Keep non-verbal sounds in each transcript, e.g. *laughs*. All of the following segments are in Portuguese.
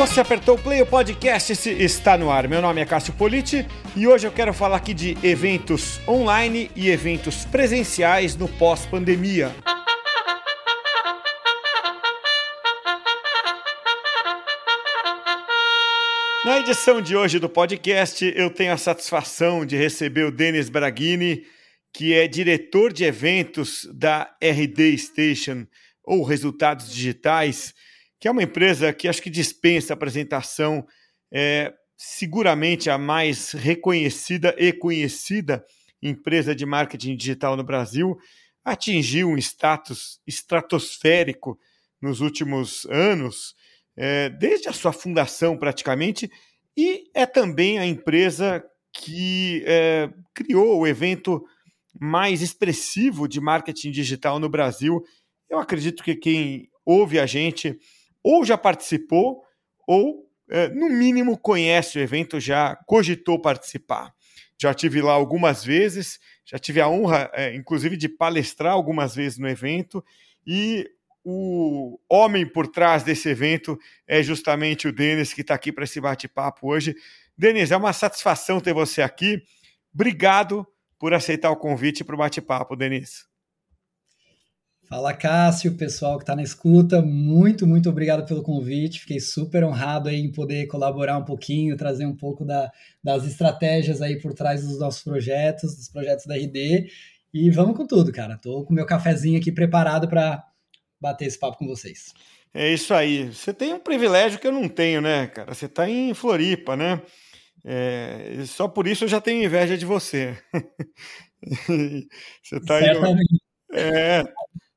Você apertou o play, o podcast está no ar. Meu nome é Cássio Politi e hoje eu quero falar aqui de eventos online e eventos presenciais no pós-pandemia. Na edição de hoje do podcast, eu tenho a satisfação de receber o Denis Braghini, que é diretor de eventos da RD Station, ou Resultados Digitais, que é uma empresa que acho que dispensa apresentação, é seguramente a mais reconhecida e conhecida empresa de marketing digital no Brasil, atingiu um status estratosférico nos últimos anos, é, desde a sua fundação praticamente, e é também a empresa que é, criou o evento mais expressivo de marketing digital no Brasil. Eu acredito que quem ouve a gente ou já participou, ou, é, no mínimo, conhece o evento, já cogitou participar. Já tive lá algumas vezes, já tive a honra, é, inclusive, de palestrar algumas vezes no evento, e o homem por trás desse evento é justamente o Denis, que está aqui para esse bate-papo hoje. Denis, é uma satisfação ter você aqui. Obrigado por aceitar o convite para o bate-papo, Denis. Fala Cássio, pessoal que está na escuta, muito, muito obrigado pelo convite. Fiquei super honrado aí em poder colaborar um pouquinho, trazer um pouco da, das estratégias aí por trás dos nossos projetos, dos projetos da RD. E vamos com tudo, cara. Tô com meu cafezinho aqui preparado para bater esse papo com vocês. É isso aí. Você tem um privilégio que eu não tenho, né, cara? Você está em Floripa, né? É, só por isso eu já tenho inveja de você. *laughs* você está aí. É,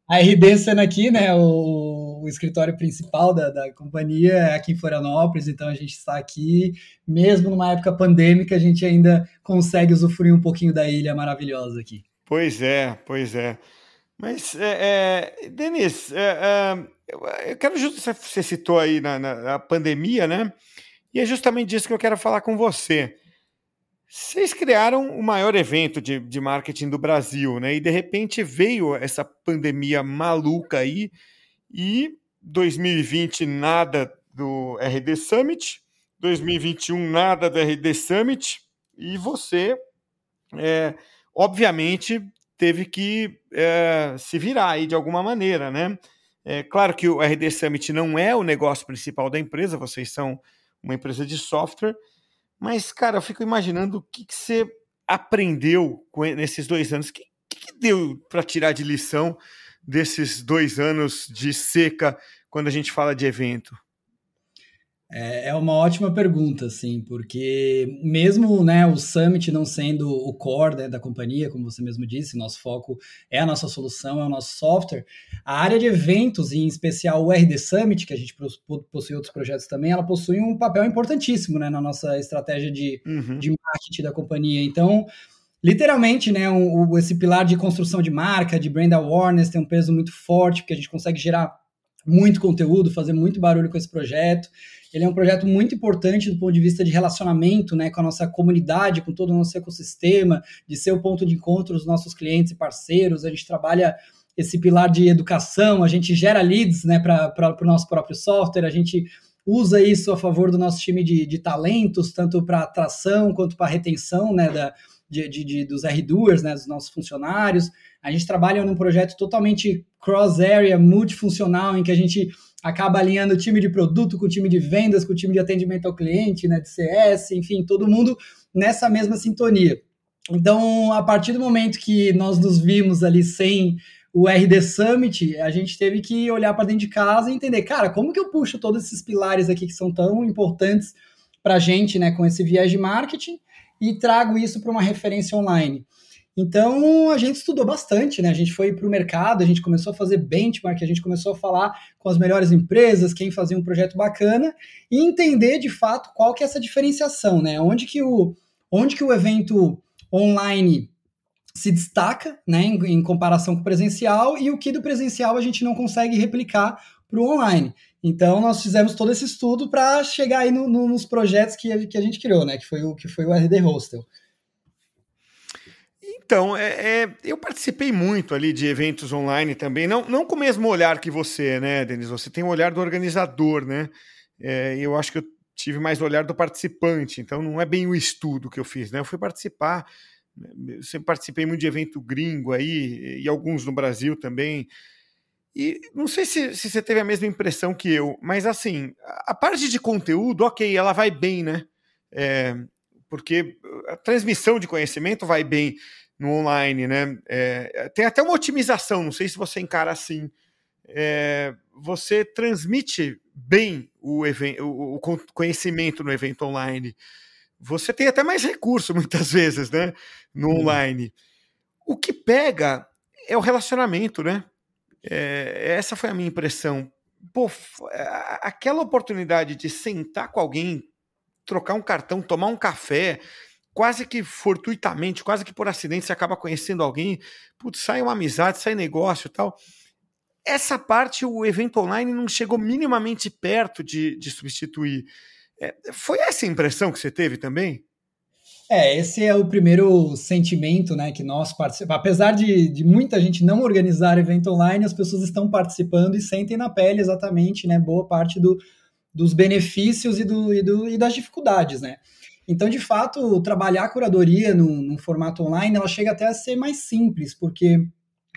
a RD sendo aqui, né, o, o escritório principal da, da companhia é aqui em Florianópolis, então a gente está aqui, mesmo numa época pandêmica, a gente ainda consegue usufruir um pouquinho da ilha maravilhosa aqui. Pois é, pois é. Mas, é, é, Denis, é, é eu quero você citou aí na, na pandemia, né? E é justamente disso que eu quero falar com você. Vocês criaram o maior evento de, de marketing do Brasil, né? E de repente veio essa pandemia maluca aí, e 2020 nada do RD Summit, 2021 nada do RD Summit, e você, é, obviamente, teve que é, se virar aí de alguma maneira, né? É claro que o RD Summit não é o negócio principal da empresa, vocês são uma empresa de software, mas, cara, eu fico imaginando o que, que você aprendeu nesses dois anos. O que, que deu para tirar de lição desses dois anos de seca quando a gente fala de evento? É, é uma ótima pergunta, assim, porque mesmo né, o Summit não sendo o core né, da companhia, como você mesmo disse, nosso foco é a nossa solução, é o nosso software, a área de eventos, e em especial o RD Summit, que a gente possui outros projetos também, ela possui um papel importantíssimo né, na nossa estratégia de, uhum. de marketing da companhia. Então, literalmente, né, um, esse pilar de construção de marca, de brand awareness, tem um peso muito forte, porque a gente consegue gerar muito conteúdo, fazer muito barulho com esse projeto. Ele é um projeto muito importante do ponto de vista de relacionamento né, com a nossa comunidade, com todo o nosso ecossistema, de ser o ponto de encontro dos nossos clientes e parceiros. A gente trabalha esse pilar de educação, a gente gera leads né, para o nosso próprio software, a gente usa isso a favor do nosso time de, de talentos, tanto para atração quanto para retenção né, da, de, de, dos R-Doers, né, dos nossos funcionários. A gente trabalha num projeto totalmente cross-area, multifuncional, em que a gente acaba alinhando o time de produto com o time de vendas, com o time de atendimento ao cliente, né, de CS, enfim, todo mundo nessa mesma sintonia. Então, a partir do momento que nós nos vimos ali sem o RD Summit, a gente teve que olhar para dentro de casa e entender, cara, como que eu puxo todos esses pilares aqui que são tão importantes para a gente, né, com esse viés de marketing e trago isso para uma referência online. Então a gente estudou bastante, né? A gente foi para o mercado, a gente começou a fazer benchmark, a gente começou a falar com as melhores empresas, quem fazia um projeto bacana, e entender de fato qual que é essa diferenciação, né? Onde que o, onde que o evento online se destaca, né, em, em comparação com o presencial, e o que do presencial a gente não consegue replicar para o online. Então nós fizemos todo esse estudo para chegar aí no, no, nos projetos que a, que a gente criou, né? Que foi o que foi o RD Hostel. Então, é, é, eu participei muito ali de eventos online também, não, não com o mesmo olhar que você, né, Denis? Você tem o olhar do organizador, né? é, eu acho que eu tive mais o olhar do participante, então não é bem o estudo que eu fiz, né? Eu fui participar, né, eu sempre participei muito de evento gringo aí, e alguns no Brasil também. E não sei se, se você teve a mesma impressão que eu, mas assim, a parte de conteúdo, ok, ela vai bem, né? É, porque a transmissão de conhecimento vai bem no online, né? É, tem até uma otimização, não sei se você encara assim. É, você transmite bem o, evento, o, conhecimento no evento online. Você tem até mais recurso, *laughs* muitas vezes, né? No hum. online. O que pega é o relacionamento, né? É, essa foi a minha impressão. Pô, aquela oportunidade de sentar com alguém, trocar um cartão, tomar um café, quase que fortuitamente, quase que por acidente, você acaba conhecendo alguém, putz, sai uma amizade, sai negócio e tal. Essa parte o evento online não chegou minimamente perto de, de substituir. É, foi essa a impressão que você teve também? É, esse é o primeiro sentimento né, que nós participamos. Apesar de, de muita gente não organizar evento online, as pessoas estão participando e sentem na pele exatamente né, boa parte do, dos benefícios e, do, e, do, e das dificuldades. Né? Então, de fato, trabalhar a curadoria no formato online, ela chega até a ser mais simples, porque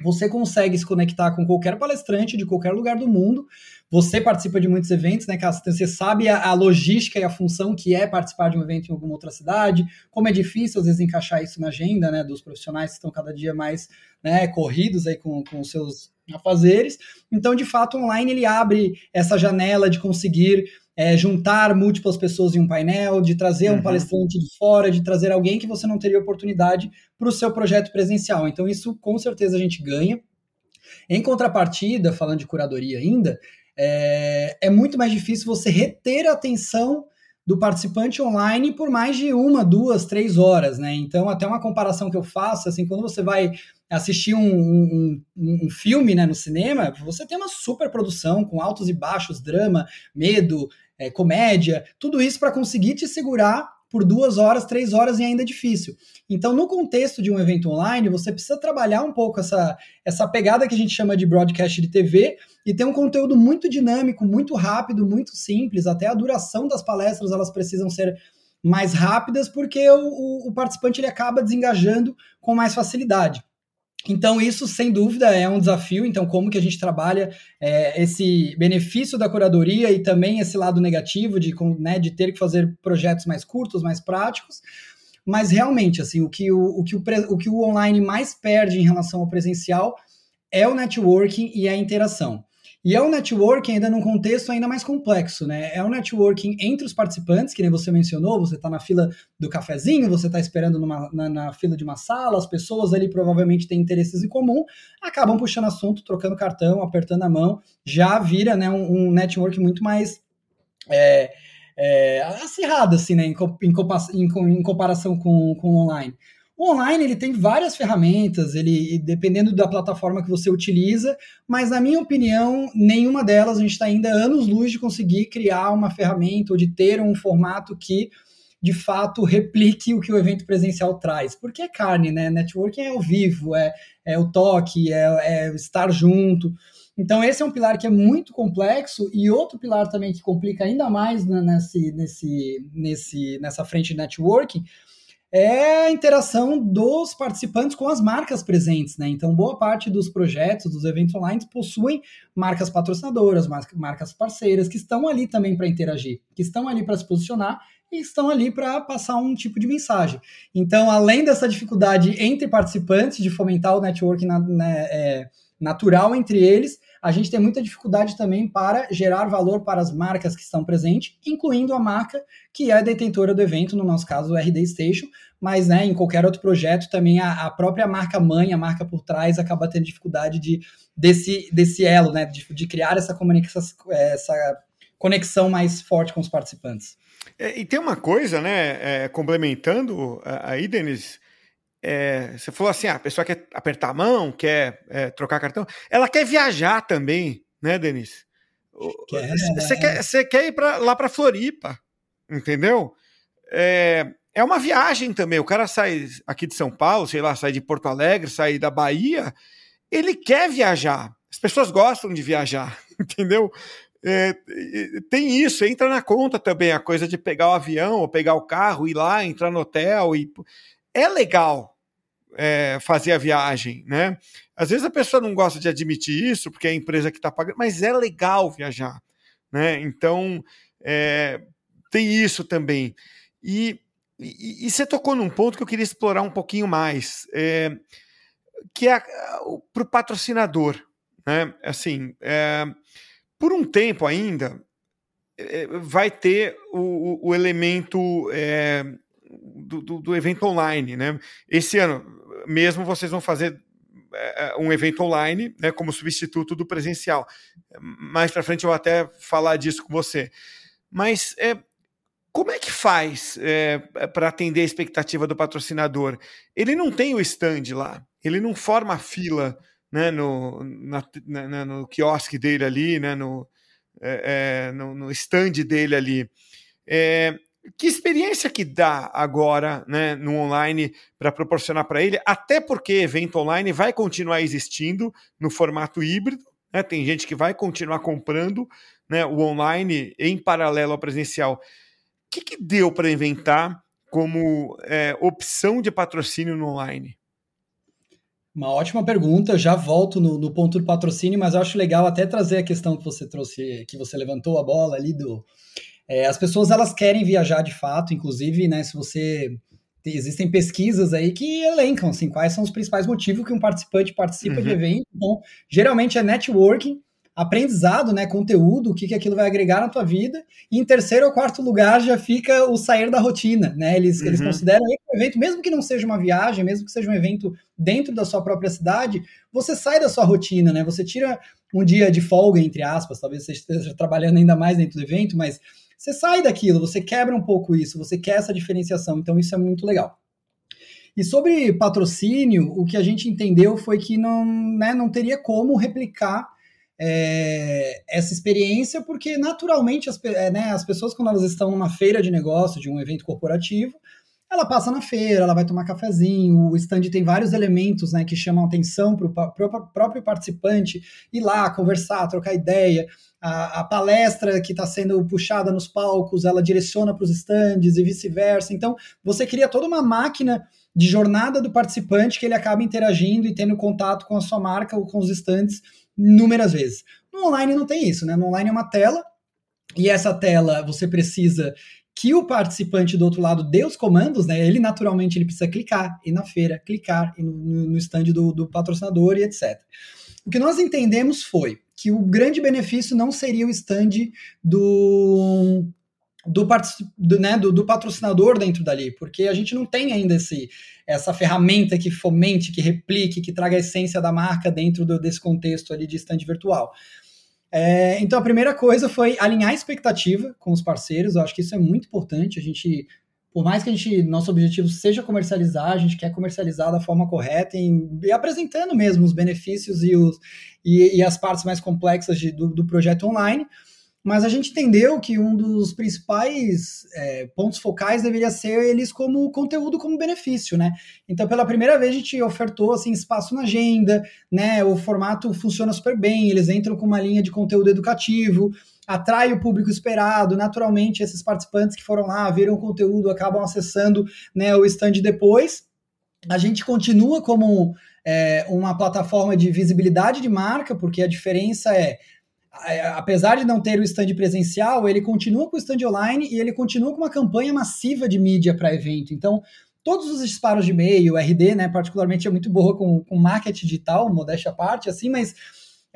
você consegue se conectar com qualquer palestrante de qualquer lugar do mundo. Você participa de muitos eventos, né, Cássio? Você sabe a, a, logística e a função que é participar de um evento em alguma outra cidade, como é difícil, às vezes, encaixar isso na agenda, né, dos profissionais que estão cada dia mais né, corridos aí com, com os seus afazeres. Então, de fato, online ele abre essa janela de conseguir é, juntar múltiplas pessoas em um painel, de trazer uhum. um palestrante de fora, de trazer alguém que você não teria oportunidade para o seu projeto presencial. Então, isso com certeza a gente ganha. Em contrapartida, falando de curadoria ainda, é, é muito mais difícil você reter a atenção do participante online por mais de uma, duas, três horas, né? Então, até uma comparação que eu faço, assim, quando você vai assistir um, um, um, filme né, no cinema, você tem uma super produção com altos e baixos, drama, medo, é, comédia, tudo isso para conseguir te segurar por duas horas, três horas e ainda é difícil. Então, no contexto de um evento online, você precisa trabalhar um pouco essa, essa pegada que a gente chama de broadcast de TV e ter um conteúdo muito dinâmico, muito rápido, muito simples. Até a duração das palestras elas precisam ser mais rápidas porque o, o, o participante ele acaba desengajando com mais facilidade. Então, isso, sem dúvida, é um desafio. Então, como que a gente trabalha é, esse benefício da curadoria e também esse lado negativo de, né, de ter que fazer projetos mais curtos, mais práticos. Mas, realmente, assim, o que o, o, que o, o que o online mais perde em relação ao presencial é o networking e a interação. E é um networking ainda num contexto ainda mais complexo, né? É um networking entre os participantes, que nem você mencionou, você está na fila do cafezinho, você está esperando numa, na, na, fila de uma sala, as pessoas ali provavelmente têm interesses em comum, acabam puxando assunto, trocando cartão, apertando a mão, já vira né, um, um network muito mais é, é, acirrado, assim, né, em, em, em comparação com, com online. O online ele tem várias ferramentas, ele dependendo da plataforma que você utiliza, mas na minha opinião, nenhuma delas a gente está ainda anos luz de conseguir criar uma ferramenta ou de ter um formato que de fato replique o que o evento presencial traz. Porque é carne, né? Networking é ao vivo, é, é o toque, é, é estar junto. Então, esse é um pilar que é muito complexo, e outro pilar também que complica ainda mais nesse, nesse, nesse, nessa frente de networking é a interação dos participantes com as marcas presentes, né? Então, boa parte dos projetos, dos eventos online, possuem marcas patrocinadoras, marcas parceiras, que estão ali também para interagir, que estão ali para se posicionar e estão ali para passar um tipo de mensagem. Então, além dessa dificuldade entre participantes de fomentar o networking na, né, é, natural entre eles, a gente tem muita dificuldade também para gerar valor para as marcas que estão presentes, incluindo a marca que é detentora do evento, no nosso caso o RD Station, mas né, em qualquer outro projeto também a, a, própria marca mãe, a marca por trás, acaba tendo dificuldade de, desse, desse elo, né, de, de criar essa, comunicação, essa conexão mais forte com os participantes. É, e tem uma coisa, né, é, complementando aí, Denis, é, você falou assim, ah, a pessoa quer apertar a mão, quer é, trocar cartão, ela quer viajar também, né, Denis? Você quer, quer ir pra, lá para Floripa, entendeu? É, é uma viagem também. O cara sai aqui de São Paulo, sei lá, sai de Porto Alegre, sai da Bahia, ele quer viajar. As pessoas gostam de viajar, *laughs* entendeu? é, tem isso, entra na conta também a coisa de pegar o avião ou pegar o carro, ir lá, entrar no hotel e é legal é, fazer a viagem, né? Às vezes a pessoa não gosta de admitir isso porque é a empresa que está pagando, mas é legal viajar, né? Então é, tem isso também. E, e, e, você tocou num ponto que eu queria explorar um pouquinho mais, é, que é para o patrocinador, né? Assim, é, por um tempo ainda, é, vai ter o, o elemento é, do, do, do, evento online. Né? Esse ano mesmo vocês vão fazer é, é, um evento online né, como substituto do presencial. Mais para frente eu vou até falar disso com você. Mas é, como é que faz é, para atender a expectativa do patrocinador? Ele não tem o stand lá, ele não forma a fila né, no, na, na, no quiosque dele ali, né, no, é, é, no, no stand dele ali. É, que experiência que dá agora né, no online para proporcionar para ele, até porque evento online vai continuar existindo no formato híbrido, né, tem gente que vai continuar comprando né, o online em paralelo ao presencial. O que, que deu para inventar como é, opção de patrocínio no online? Uma ótima pergunta. Já volto no, no, ponto do patrocínio, mas eu acho legal até trazer a questão que você trouxe, que você levantou a bola ali do. É, as pessoas elas querem viajar de fato, inclusive, né? Se você existem pesquisas aí que elencam assim, quais são os principais motivos que um participante participa uhum. de evento. Então, geralmente é networking, aprendizado, né, conteúdo, o que, que aquilo vai agregar na tua vida. E em terceiro ou quarto lugar já fica o sair da rotina, né? Eles, uhum. eles consideram que o evento, mesmo que não seja uma viagem, mesmo que seja um evento dentro da sua própria cidade, você sai da sua rotina, né? Você tira um dia de folga, entre aspas, talvez você esteja trabalhando ainda mais dentro do evento, mas você sai daquilo, você quebra um pouco isso, você quer essa diferenciação, então isso é muito legal. E sobre patrocínio, o que a gente entendeu foi que não, né, não teria como replicar é, essa experiência, porque naturalmente as, é, né, as pessoas, quando elas estão numa feira de negócio, de um evento corporativo, ela passa na feira, ela vai tomar cafezinho, o stand tem vários elementos né, que chamam atenção para o próprio participante ir lá, conversar, trocar ideia. A, a palestra que está sendo puxada nos palcos, ela direciona para os stands e vice-versa. Então, você cria toda uma máquina de jornada do participante que ele acaba interagindo e tendo contato com a sua marca ou com os stands inúmeras vezes. No online não tem isso, né? No online é uma tela, e essa tela você precisa que o participante do outro lado dê os comandos, né? Ele naturalmente ele precisa clicar, ir na feira, clicar no, no stand do, do patrocinador e etc. O que nós entendemos foi que o grande benefício não seria o stand do, do, do, né, do, do, patrocinador dentro dali, porque a gente não tem ainda esse, essa ferramenta que fomente, que replique, que traga a essência da marca dentro do, desse contexto ali de stand virtual. É, então a primeira coisa foi alinhar a expectativa com os parceiros, eu acho que isso é muito importante, a gente por mais que a gente, nosso objetivo seja comercializar, a gente quer comercializar da forma correta e, e apresentando mesmo os benefícios e, os, e, e as partes mais complexas de, do, do projeto online, mas a gente entendeu que um dos principais é, pontos focais deveria ser eles como conteúdo como benefício, né? Então, pela primeira vez, a gente ofertou assim, espaço na agenda, né? O formato funciona super bem, eles entram com uma linha de conteúdo educativo, atrai o público esperado, naturalmente esses participantes que foram lá, viram o conteúdo, acabam acessando né, o stand depois. A gente continua como é, uma plataforma de visibilidade de marca, porque a diferença é apesar de não ter o stand presencial, ele continua com o stand online e ele continua com uma campanha massiva de mídia para evento. Então, todos os disparos de e-mail, RD, né, particularmente é muito boa com, com marketing digital, modéstia à parte, assim, mas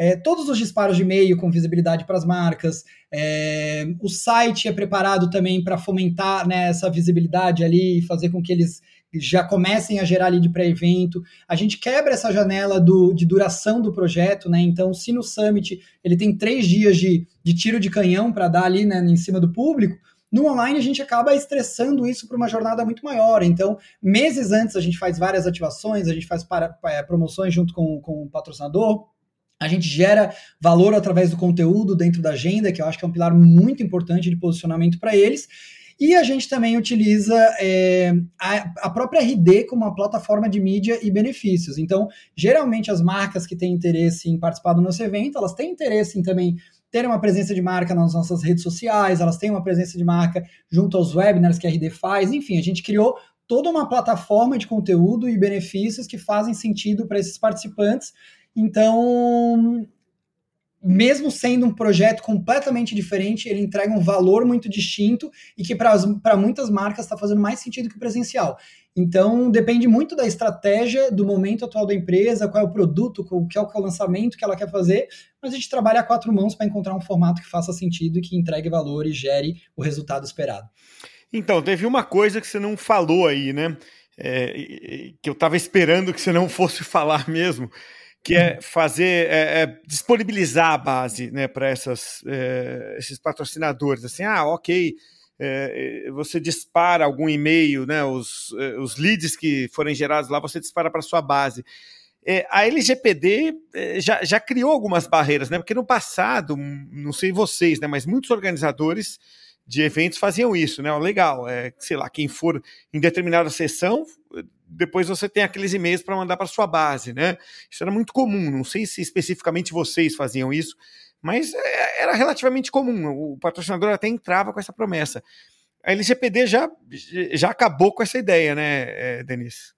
é, todos os disparos de e-mail com visibilidade para as marcas, é, o site é preparado também para fomentar né, essa visibilidade ali e fazer com que eles já comecem a gerar lead para evento. A gente quebra essa janela do, de duração do projeto, né? Então, se no Summit ele tem três dias de, de tiro de canhão para dar ali né, em cima do público, no online a gente acaba estressando isso para uma jornada muito maior. Então, meses antes a gente faz várias ativações, a gente faz para, é, promoções junto com, com o patrocinador. A gente gera valor através do conteúdo dentro da agenda, que eu acho que é um pilar muito importante de posicionamento para eles. E a gente também utiliza é, a, a, própria RD como uma plataforma de mídia e benefícios. Então, geralmente as marcas que têm interesse em participar do nosso evento, elas têm interesse em também terem uma presença de marca nas nossas redes sociais, elas têm uma presença de marca junto aos webinars que a RD faz, enfim, a gente criou toda uma plataforma de conteúdo e benefícios que fazem sentido para esses participantes. Então, mesmo sendo um projeto completamente diferente, ele entrega um valor muito distinto e que para muitas marcas está fazendo mais sentido que o presencial. Então, depende muito da estratégia, do momento atual da empresa, qual é o produto, qual é o lançamento que ela quer fazer, mas a gente trabalha a quatro mãos para encontrar um formato que faça sentido e que entregue valor e gere o resultado esperado. Então, teve uma coisa que você não falou aí, né? É, que eu estava esperando que você não fosse *laughs* falar mesmo, que é fazer, é, é disponibilizar a base né, para é, esses patrocinadores. Assim, ah, ok, é, você dispara algum e-mail, né, os, é, os leads que forem gerados lá, você dispara para sua base. É, a LGPD é, já, já criou algumas barreiras, né? Porque no passado, não sei vocês, né, mas muitos organizadores de eventos faziam isso, né? Legal, é, sei lá, quem for em determinada sessão, depois você tem aqueles e-mails para mandar para sua base, né? Isso era muito comum. Não sei se especificamente vocês faziam isso, mas é, era relativamente comum. O patrocinador até entrava com essa promessa. A LGPD já, já acabou com essa ideia, né, é, Denise?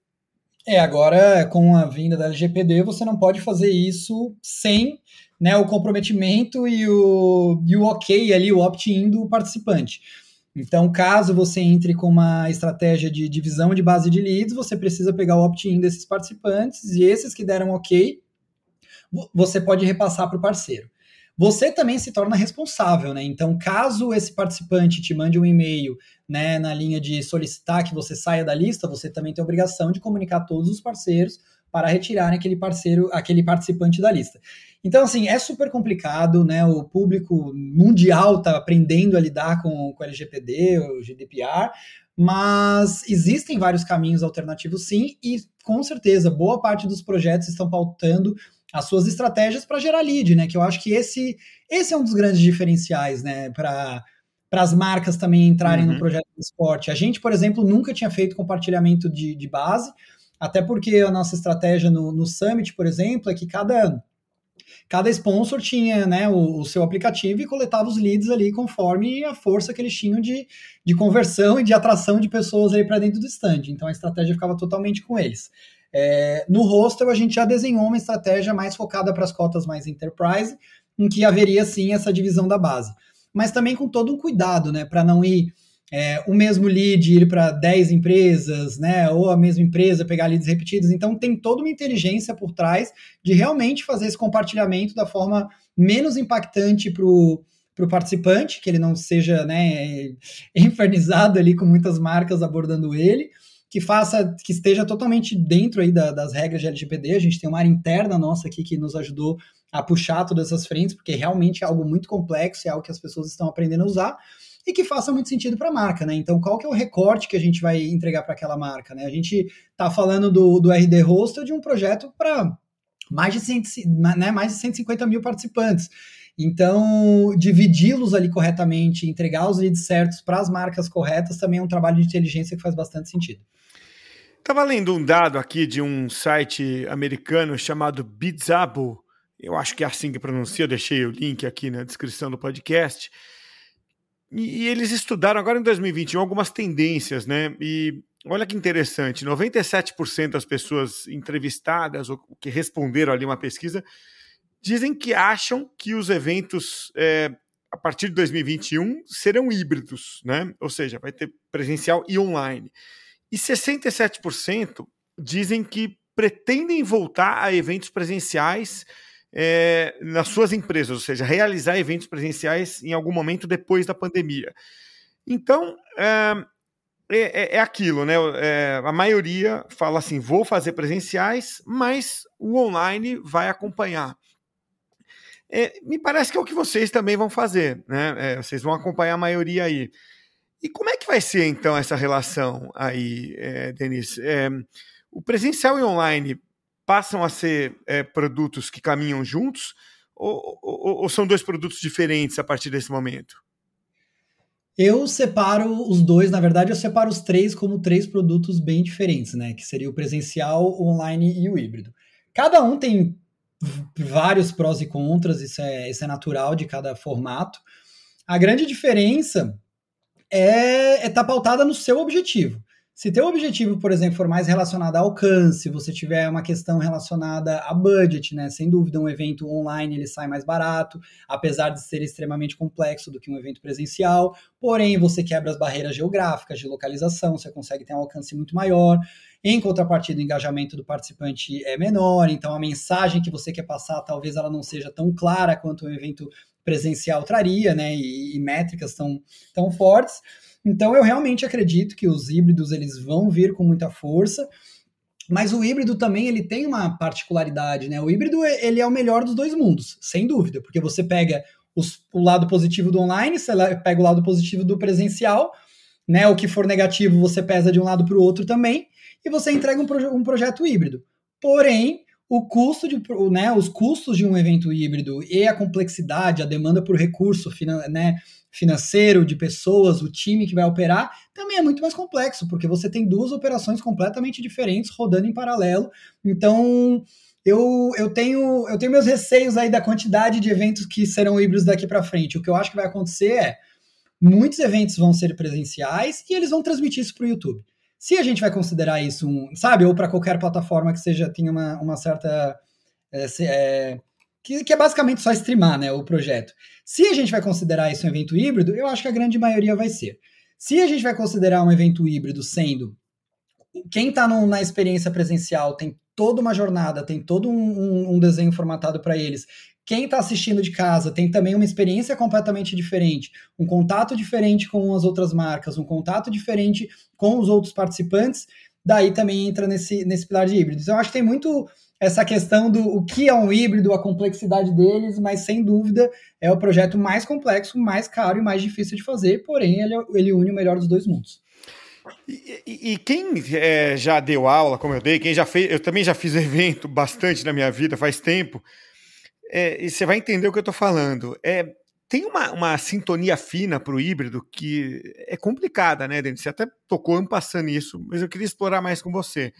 É, agora com a vinda da LGPD, você não pode fazer isso sem né, o comprometimento e o, e o ok ali, o opt-in do participante. Então, caso você entre com uma estratégia de divisão de base de leads, você precisa pegar o opt-in desses participantes e esses que deram ok, você pode repassar para o parceiro. Você também se torna responsável, né? Então, caso esse participante te mande um e-mail, né, na linha de solicitar que você saia da lista, você também tem a obrigação de comunicar a todos os parceiros para retirarem aquele parceiro, aquele participante da lista. Então, assim, é super complicado, né? O público mundial está aprendendo a lidar com, com o LGPD, o GDPR, mas existem vários caminhos alternativos sim, e com certeza boa parte dos projetos estão pautando as suas estratégias para gerar lead, né? Que eu acho que esse, esse é um dos grandes diferenciais, né? Para para as marcas também entrarem uhum. no projeto de esporte. A gente, por exemplo, nunca tinha feito compartilhamento de, de base, até porque a nossa estratégia no, no Summit, por exemplo, é que cada, cada sponsor tinha né, o, o, seu aplicativo e coletava os leads ali conforme a força que eles tinham de, de conversão e de atração de pessoas ali para dentro do stand. Então a estratégia ficava totalmente com eles. É, no hostel, a gente já desenhou uma estratégia mais focada para as cotas mais enterprise, em que haveria sim essa divisão da base. Mas também com todo um cuidado, né, para não ir é, o mesmo lead ir para 10 empresas, né? Ou a mesma empresa pegar leads repetidos. Então tem toda uma inteligência por trás de realmente fazer esse compartilhamento da forma menos impactante para o para o participante, que ele não seja né, *laughs* infernizado ali com muitas marcas abordando ele, que faça, que esteja totalmente dentro aí da, das regras de LGPD. A gente tem uma área interna nossa aqui que nos ajudou a puxar todas essas frentes, porque realmente é algo muito complexo, é algo que as pessoas estão aprendendo a usar e que faça muito sentido para a marca, né? Então, qual que é o recorte que a gente vai entregar para aquela marca, né? A gente está falando do, do RD Hostel de um projeto para mais de, 100, né, mais de 150 mil participantes. Então, dividi-los ali corretamente, entregar os leads certos para as marcas corretas também é um trabalho de inteligência que faz bastante sentido. Estava lendo um dado aqui de um site americano chamado Bidzabo, eu acho que é assim que pronuncia, eu deixei o link aqui na descrição do podcast, e, e, eles estudaram agora em 2021 algumas tendências, né? E olha que interessante: 97% das pessoas entrevistadas ou que responderam ali uma pesquisa dizem que acham que os eventos é, a partir de 2021 serão híbridos, né? Ou seja, vai ter presencial e online. E 67% dizem que pretendem voltar a eventos presenciais é, nas suas empresas, ou seja, realizar eventos presenciais em algum momento depois da pandemia. Então, é, é, é aquilo, né? É, a maioria fala assim: vou fazer presenciais, mas o online vai acompanhar. É, me parece que é o que vocês também vão fazer, né? É, vocês vão acompanhar a maioria aí. E como é que vai ser então essa relação aí, Denise? o presencial e online passam a ser é, produtos que caminham juntos ou, ou, ou, são dois produtos diferentes a partir desse momento? Eu separo os dois, na verdade, eu separo os três como três produtos bem diferentes, né? Que seria o presencial, o online e o híbrido. Cada um tem vários prós e contras, isso é, isso é natural de cada formato. A grande diferença é estar é tá pautada no seu objetivo. Se teu objetivo, por exemplo, for mais relacionado a alcance, você tiver uma questão relacionada a budget, né? Sem dúvida, um evento online ele sai mais barato, apesar de ser extremamente complexo do que um evento presencial. Porém, você quebra as barreiras geográficas de localização, você consegue ter um alcance muito maior. Em contrapartida, o engajamento do participante é menor, então a mensagem que você quer passar talvez ela não seja tão clara quanto um evento presencial traria, né? E, e métricas tão, tão fortes. Então eu realmente acredito que os híbridos eles vão vir com muita força. Mas o híbrido também ele tem uma particularidade, né? O híbrido ele é o melhor dos dois mundos, sem dúvida, porque você pega os, o lado positivo do online, você pega o lado positivo do presencial, né? O que for negativo você pesa de um lado para o outro também, e você entrega um, proje um projeto híbrido. Porém, o custo de, né, os custos de um evento híbrido e a complexidade, a demanda por recurso né, financeiro de pessoas, o time que vai operar, também é muito mais complexo, porque você tem duas operações completamente diferentes rodando em paralelo. Então, eu, eu, tenho, eu tenho meus receios aí da quantidade de eventos que serão híbridos daqui para frente. O que eu acho que vai acontecer é muitos eventos vão ser presenciais e eles vão transmitir isso para o YouTube. Se a gente vai considerar isso um, sabe, ou para qualquer plataforma que seja tenha uma, uma certa é, é, que, que, é basicamente só streamar, né, o projeto. Se a gente vai considerar isso um evento híbrido, eu acho que a grande maioria vai ser. Se a gente vai considerar um evento híbrido sendo quem está na experiência presencial tem toda uma jornada, tem todo um, um, desenho formatado para eles, quem está assistindo de casa tem também uma experiência completamente diferente, um contato diferente com as outras marcas, um contato diferente com os outros participantes, daí também entra nesse, nesse pilar de híbridos. Então, eu acho que tem muito essa questão do o que é um híbrido, a complexidade deles, mas sem dúvida é o projeto mais complexo, mais caro e mais difícil de fazer, porém ele, ele une o melhor dos dois mundos. E, e, quem é, já deu aula, como eu dei, quem já fez, eu também já fiz *laughs* evento bastante na minha vida, faz tempo, é, e você vai entender o que eu estou falando. É, tem uma, uma sintonia fina para o híbrido que é complicada, né, Denis? Você até tocou passando isso, mas eu queria explorar mais com você.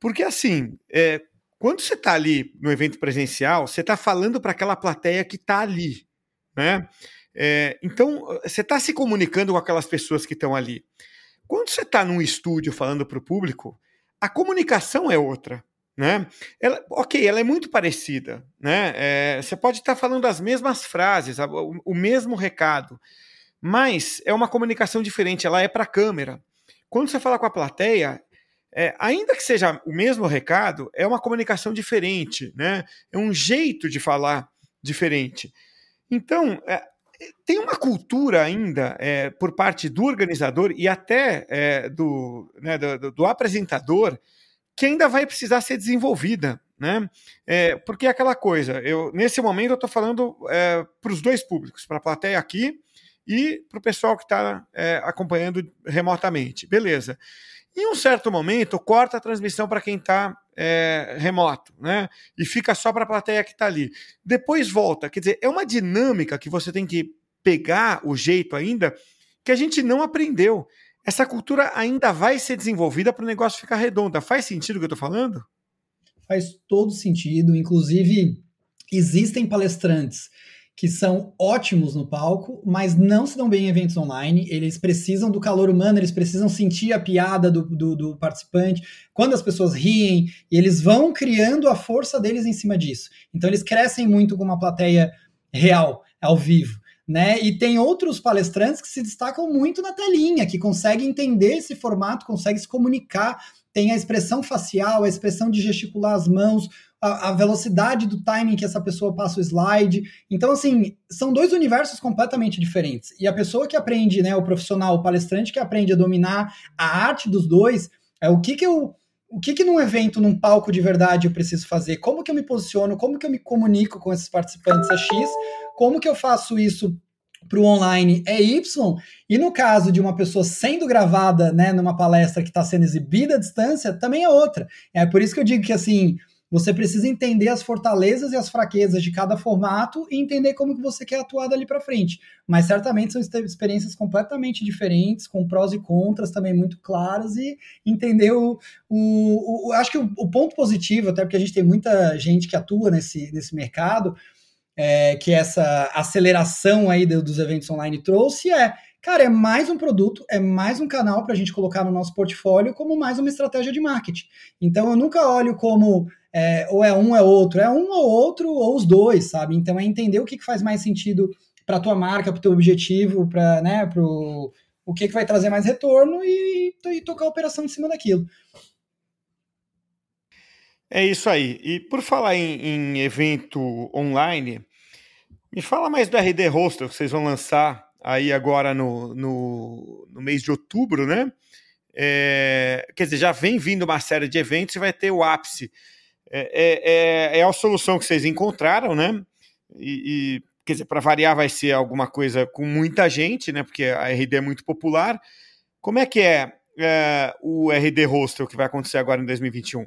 Porque, assim, é, quando você está ali no evento presencial, você está falando para aquela plateia que está ali, né? É, então, você está se comunicando com aquelas pessoas que estão ali. Quando você está num estúdio falando para o público, a comunicação é outra né? Ela, ok, ela é muito parecida, né? É, você pode estar falando as mesmas frases, o, o, mesmo recado, mas é uma comunicação diferente, ela é para a câmera. Quando você fala com a plateia, é, ainda que seja o mesmo recado, é uma comunicação diferente, né? É um jeito de falar diferente. Então, é, tem uma cultura ainda é, por parte do organizador e até é, do, né, do, do apresentador que ainda vai precisar ser desenvolvida, né? É, porque é aquela coisa, eu nesse momento eu estou falando para os dois públicos, para a plateia aqui e para o pessoal que está acompanhando remotamente, beleza? Em um certo momento corta a transmissão para quem está é, remoto, né? E fica só para a plateia que está ali. Depois volta, quer dizer, é uma dinâmica que você tem que pegar o jeito ainda que a gente não aprendeu essa cultura ainda vai ser desenvolvida para o negócio ficar redondo. Faz sentido o que eu estou falando? Faz todo sentido. Inclusive, existem palestrantes que são ótimos no palco, mas não se dão bem em eventos online. Eles precisam do calor humano, eles precisam sentir a piada do, do, do, participante. Quando as pessoas riem, e eles vão criando a força deles em cima disso. Então, eles crescem muito com uma plateia real, ao vivo né? E tem outros palestrantes que se destacam muito na telinha, que conseguem entender esse formato, conseguem se comunicar, tem a expressão facial, a expressão de gesticular as mãos, a, a, velocidade do timing que essa pessoa passa o slide. Então, assim, são dois universos completamente diferentes. E a pessoa que aprende, né, o profissional, o palestrante que aprende a dominar a arte dos dois, é o que que eu o que que num evento, num palco de verdade eu preciso fazer? Como que eu me posiciono? Como que eu me comunico com esses participantes é X? Como que eu faço isso para o online é Y, e no caso de uma pessoa sendo gravada né, numa palestra que está sendo exibida à distância, também é outra. É por isso que eu digo que assim Você precisa entender as fortalezas e as fraquezas de cada formato e entender como que você quer atuar dali para frente. Mas certamente são experiências completamente diferentes, com prós e contras também muito claras e entender o, o, o acho que o, o, ponto positivo, até porque a gente tem muita gente que atua nesse, nesse mercado, é, que essa aceleração aí dos eventos online trouxe é Cara, é mais um produto, é mais um canal para a gente colocar no nosso portfólio como mais uma estratégia de marketing. Então eu nunca olho como é, ou é um ou é outro, é um ou outro ou os dois, sabe? Então é entender o que, que faz mais sentido para tua marca, para teu objetivo, para né, pro, o que, que vai trazer mais retorno e, e tocar a operação em cima daquilo. É isso aí. E por falar em, em evento online, me fala mais do RD Hostel que vocês vão lançar aí agora no, no, no mês de outubro, né? É, quer dizer, já vem vindo uma série de eventos e vai ter o ápice. É, é, é a solução que vocês encontraram, né? E, e quer dizer, para variar, vai ser alguma coisa com muita gente, né? Porque a RD é muito popular. Como é que é, é o RD Hostel que vai acontecer agora em 2021?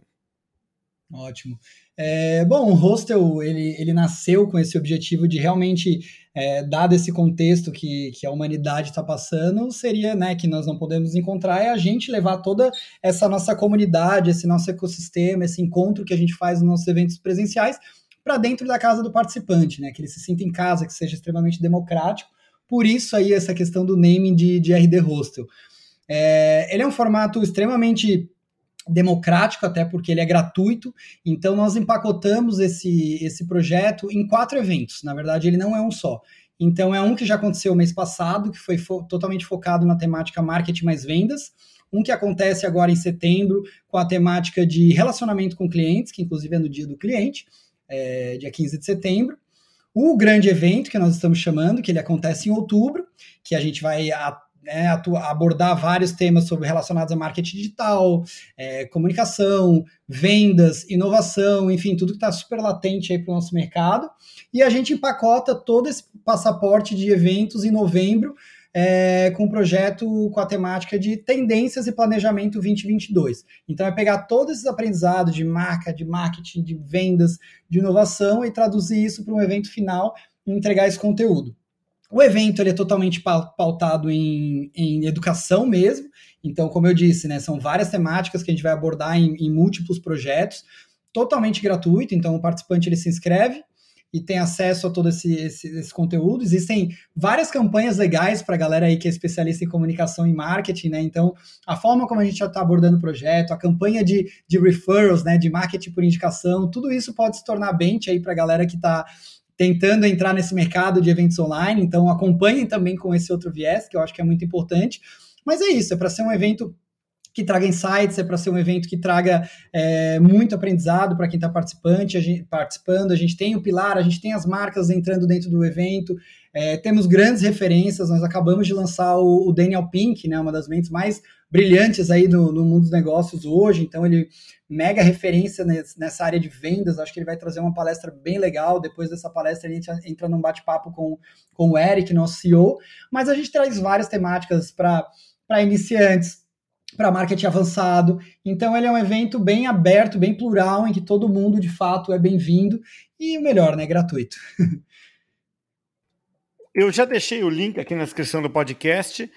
Ótimo. É, bom, o hostel ele, ele nasceu com esse objetivo de realmente, é, dado esse contexto que, que a humanidade está passando, seria, né, que nós não podemos encontrar, é a gente levar toda essa nossa comunidade, esse nosso ecossistema, esse encontro que a gente faz nos nossos eventos presenciais para dentro da casa do participante, né, que ele se sinta em casa, que seja extremamente democrático. Por isso aí essa questão do naming de, de RD Hostel. É, ele é um formato extremamente democrático, até porque ele é gratuito. Então, nós empacotamos esse, esse projeto em quatro eventos. Na verdade, ele não é um só. Então, é um que já aconteceu mês passado, que foi fo totalmente focado na temática marketing mais vendas. Um que acontece agora em setembro, com a temática de relacionamento com clientes, que inclusive é no dia do cliente, é, dia 15 de setembro. O grande evento que nós estamos chamando, que ele acontece em outubro, que a gente vai né, abordar vários temas sobre relacionados a marketing digital, é, comunicação, vendas, inovação, enfim, tudo que está super latente aí para o nosso mercado. E a gente empacota todo esse passaporte de eventos em novembro é, com um projeto com a temática de tendências e planejamento 2022. Então é pegar todos esses aprendizados de marca, de marketing, de vendas, de inovação e traduzir isso para um evento final e entregar esse conteúdo. O evento ele é totalmente pautado em, em educação mesmo. Então, como eu disse, né, são várias temáticas que a gente vai abordar em, em múltiplos projetos, totalmente gratuito. Então, o participante ele se inscreve e tem acesso a todo esse, esse, esse conteúdo. Existem várias campanhas legais para a galera aí que é especialista em comunicação e marketing, né? Então, a forma como a gente já está abordando o projeto, a campanha de, de referrals, né? De marketing por indicação, tudo isso pode se tornar bench aí para a galera que está tentando entrar nesse mercado de eventos online, então acompanhem também com esse outro viés, que eu acho que é muito importante. Mas é isso, é para ser um evento que traga insights, é para ser um evento que traga é, muito aprendizado para quem está participante, a gente, participando. A gente tem o pilar, a gente tem as marcas entrando dentro do evento, é, temos grandes referências. Nós acabamos de lançar o, o, Daniel Pink, né, uma das mentes mais brilhantes aí no, no mundo dos negócios hoje. Então ele mega referência nessa área de vendas. Acho que ele vai trazer uma palestra bem legal. Depois dessa palestra, a gente entra num bate-papo com, com o Eric, nosso CEO. Mas a gente traz várias temáticas para iniciantes, para marketing avançado. Então, ele é um evento bem aberto, bem plural, em que todo mundo, de fato, é bem-vindo. E o melhor, né? Gratuito. *laughs* Eu já deixei o link aqui na descrição do podcast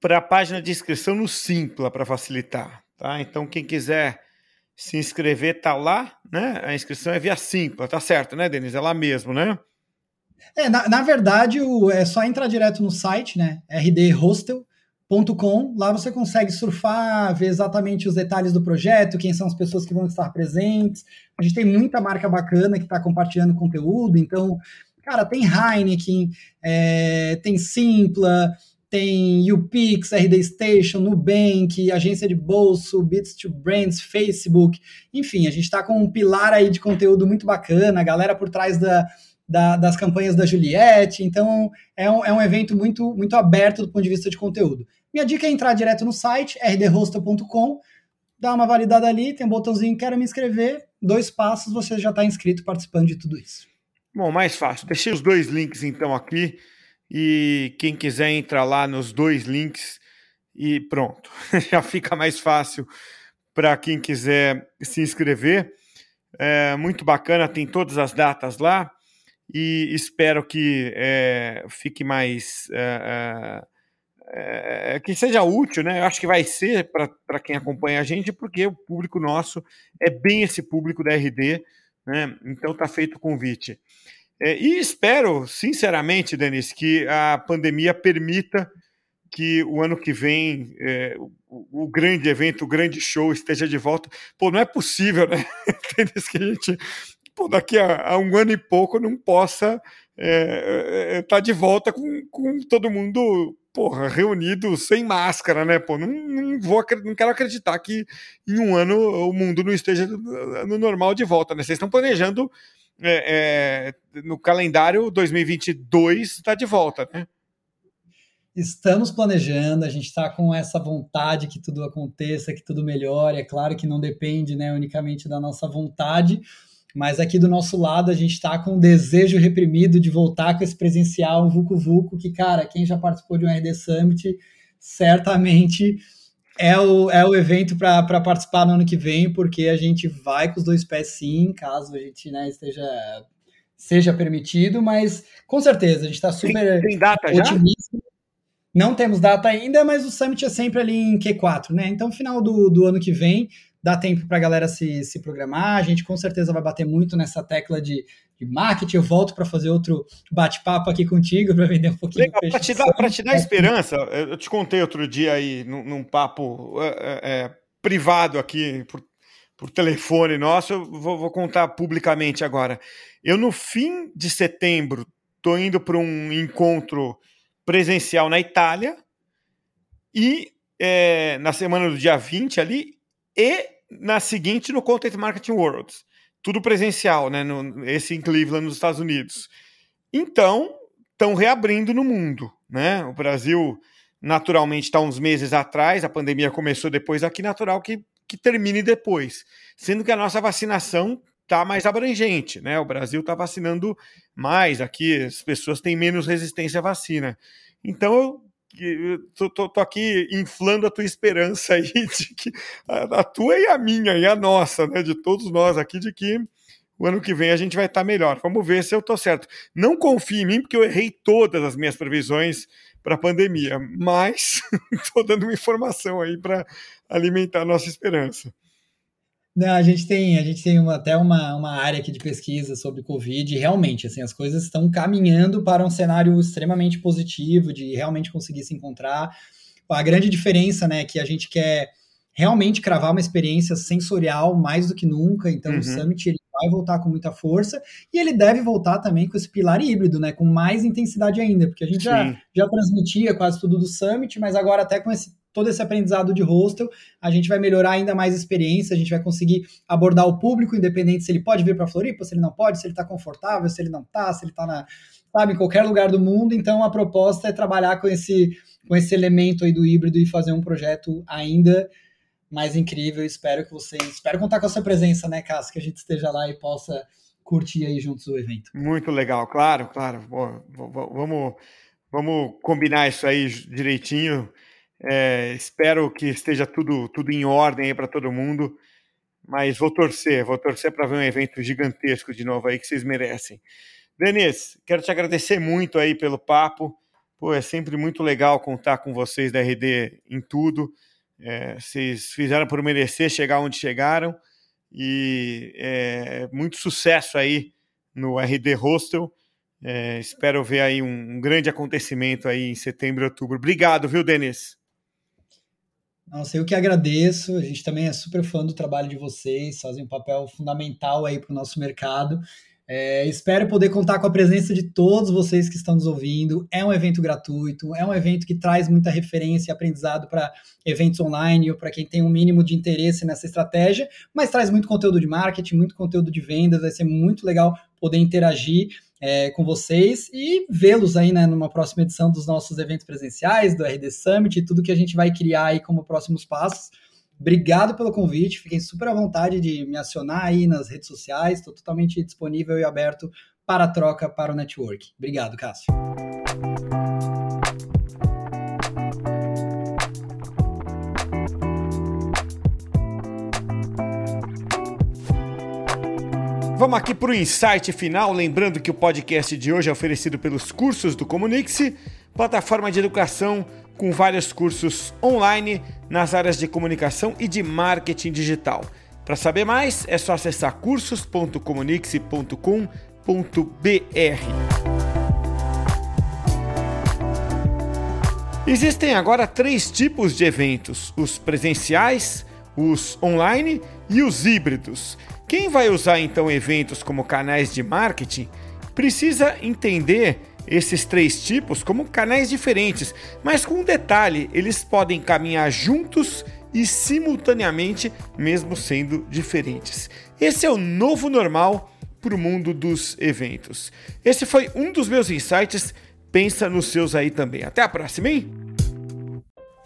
para a página de inscrição no Simpla para facilitar, tá? Então quem quiser se inscrever tá lá, né? A inscrição é via Simpla, tá certo, né, Denis? É lá mesmo, né? É, na, na verdade, o, é só entrar direto no site, né? rdhostel.com. Lá você consegue surfar, ver exatamente os detalhes do projeto, quem são as pessoas que vão estar presentes. A gente tem muita marca bacana que está compartilhando conteúdo, então, cara, tem Heineken, é, tem Simpla, tem UPix, RD Station, Nubank, agência de bolso, Bits to Brands, Facebook, enfim, a gente está com um pilar aí de conteúdo muito bacana, a galera por trás da, da, das campanhas da Juliette, então é um, é um evento muito, muito aberto do ponto de vista de conteúdo. Minha dica é entrar direto no site, rdhostel.com, dá uma validada ali, tem um botãozinho quero me inscrever, dois passos, você já está inscrito participando de tudo isso. Bom, mais fácil. Deixei os dois links então aqui e quem quiser entrar lá nos dois links e pronto, *laughs* já fica mais fácil para quem quiser se inscrever. é, muito bacana, tem todas as datas lá e espero que é, fique mais. É, é, é que seja útil, né? Eu acho que vai ser para quem acompanha a gente, porque o público nosso é bem esse público da RD, né? Então tá feito o convite. É, e espero, sinceramente, Denis, que a pandemia permita que o ano que vem é, o, o, grande evento, o grande show esteja de volta. Pô, não é possível, né? *laughs* Denis, que a gente pô, daqui a, a, um ano e pouco não possa estar é, é, tá de volta com, com todo mundo porra, reunido sem máscara, né? Pô, não, não, vou, não quero acreditar que em um ano o mundo não esteja no normal de volta, né? Vocês estão planejando é, é, no calendário 2022 está de volta, né? Estamos planejando, a gente está com essa vontade que tudo aconteça, que tudo melhore. É claro que não depende né, unicamente da nossa vontade, mas aqui do nosso lado a gente está com o desejo reprimido de voltar com esse presencial, Vucu Vucu, que, cara, quem já participou de um RD Summit certamente é o, é o evento para participar no ano que vem, porque a gente vai com os dois pés sim, caso a gente né, esteja seja permitido, mas com certeza a gente está super tem, tem data otimista. Já? Não temos data ainda, mas o Summit é sempre ali em Q4, né? Então, final do, do ano que vem, dá tempo para a galera se, se programar. A gente com certeza vai bater muito nessa tecla de, de marketing. Eu volto para fazer outro bate-papo aqui contigo para vender um pouquinho. Para te, dar, te dar esperança, eu te contei outro dia aí num, num papo é, é, é, privado aqui por, por telefone nosso, eu vou, vou, contar publicamente agora. Eu, no fim de setembro, estou indo para um encontro presencial na Itália e é, na semana do dia 20 ali e na seguinte no Content Marketing World. Tudo presencial, né? No, esse em Cleveland, nos Estados Unidos. Então, estão reabrindo no mundo, né? O Brasil, naturalmente, está uns meses atrás, a pandemia começou depois aqui, natural que, que termine depois. Sendo que a nossa vacinação está mais abrangente, né? O Brasil está vacinando mais, aqui as pessoas têm menos resistência à vacina. Então, eu tô, tô, tô, aqui inflando a tua esperança aí *laughs* de que a, a, tua e a minha e a nossa, né, de todos nós aqui, de que o ano que vem a gente vai estar tá melhor. Vamos ver se eu tô certo. Não confie em mim, porque eu errei todas as minhas previsões para a pandemia, mas *laughs* estou dando uma informação aí para alimentar a nossa esperança. Não, a gente tem, a gente tem uma, até uma, uma área aqui de pesquisa sobre Covid e realmente, assim, as coisas estão caminhando para um cenário extremamente positivo de realmente conseguir se encontrar. A grande diferença, né, é que a gente quer realmente cravar uma experiência sensorial mais do que nunca, então uhum. o Summit ele vai voltar com muita força e ele deve voltar também com esse pilar híbrido, né, com mais intensidade ainda, porque a gente já, já transmitia quase tudo do Summit, mas agora até com esse todo esse aprendizado de hostel, a gente vai melhorar ainda mais a experiência, a gente vai conseguir abordar o público, independente se ele pode vir para Floripa, se ele não pode, se ele está confortável, se ele não está, se ele está na, sabe, em qualquer lugar do mundo. Então a proposta é trabalhar com esse, com esse elemento aí do híbrido e fazer um projeto ainda mais incrível. Espero que vocês, espero contar com a sua presença, né, Cássio, que a gente esteja lá e possa curtir aí juntos o evento. Muito legal, claro, claro. vamos, vamos combinar isso aí direitinho. É, espero que esteja tudo, tudo em ordem aí para todo mundo. Mas vou torcer, vou torcer para ver um evento gigantesco de novo aí que vocês merecem. Denis, quero te agradecer muito aí pelo papo. Pô, é sempre muito legal contar com vocês da RD em tudo. É, vocês fizeram por merecer chegar onde chegaram. E é, muito sucesso aí no RD Hostel. É, espero ver aí um, um grande acontecimento aí em setembro e outubro. Obrigado, viu, Denis? Nossa, eu que agradeço. A gente também é super fã do trabalho de vocês, fazem um papel fundamental aí para o nosso mercado. É, espero poder contar com a presença de todos vocês que estão nos ouvindo. É um evento gratuito, é um evento que traz muita referência e aprendizado para eventos online ou para quem tem um mínimo de interesse nessa estratégia, mas traz muito conteúdo de marketing, muito conteúdo de vendas. Vai ser muito legal poder interagir é, com vocês e vê-los aí né, numa próxima edição dos nossos eventos presenciais, do RD Summit e tudo que a gente vai criar aí como próximos passos. Obrigado pelo convite, fiquem super à vontade de me acionar aí nas redes sociais, estou totalmente disponível e aberto para troca para o network. Obrigado, Cássio. Vamos aqui para o insight final, lembrando que o podcast de hoje é oferecido pelos cursos do Comunique-se, plataforma de educação com vários cursos online nas áreas de comunicação e de marketing digital. Para saber mais, é só acessar cursos.comunique-se.com.br. Existem agora três tipos de eventos: os presenciais, os online e os híbridos. Quem vai usar então eventos como canais de marketing precisa entender esses três tipos como canais diferentes, mas com um detalhe: eles podem caminhar juntos e simultaneamente, mesmo sendo diferentes. Esse é o novo normal para o mundo dos eventos. Esse foi um dos meus insights. Pensa nos seus aí também. Até a próxima, hein?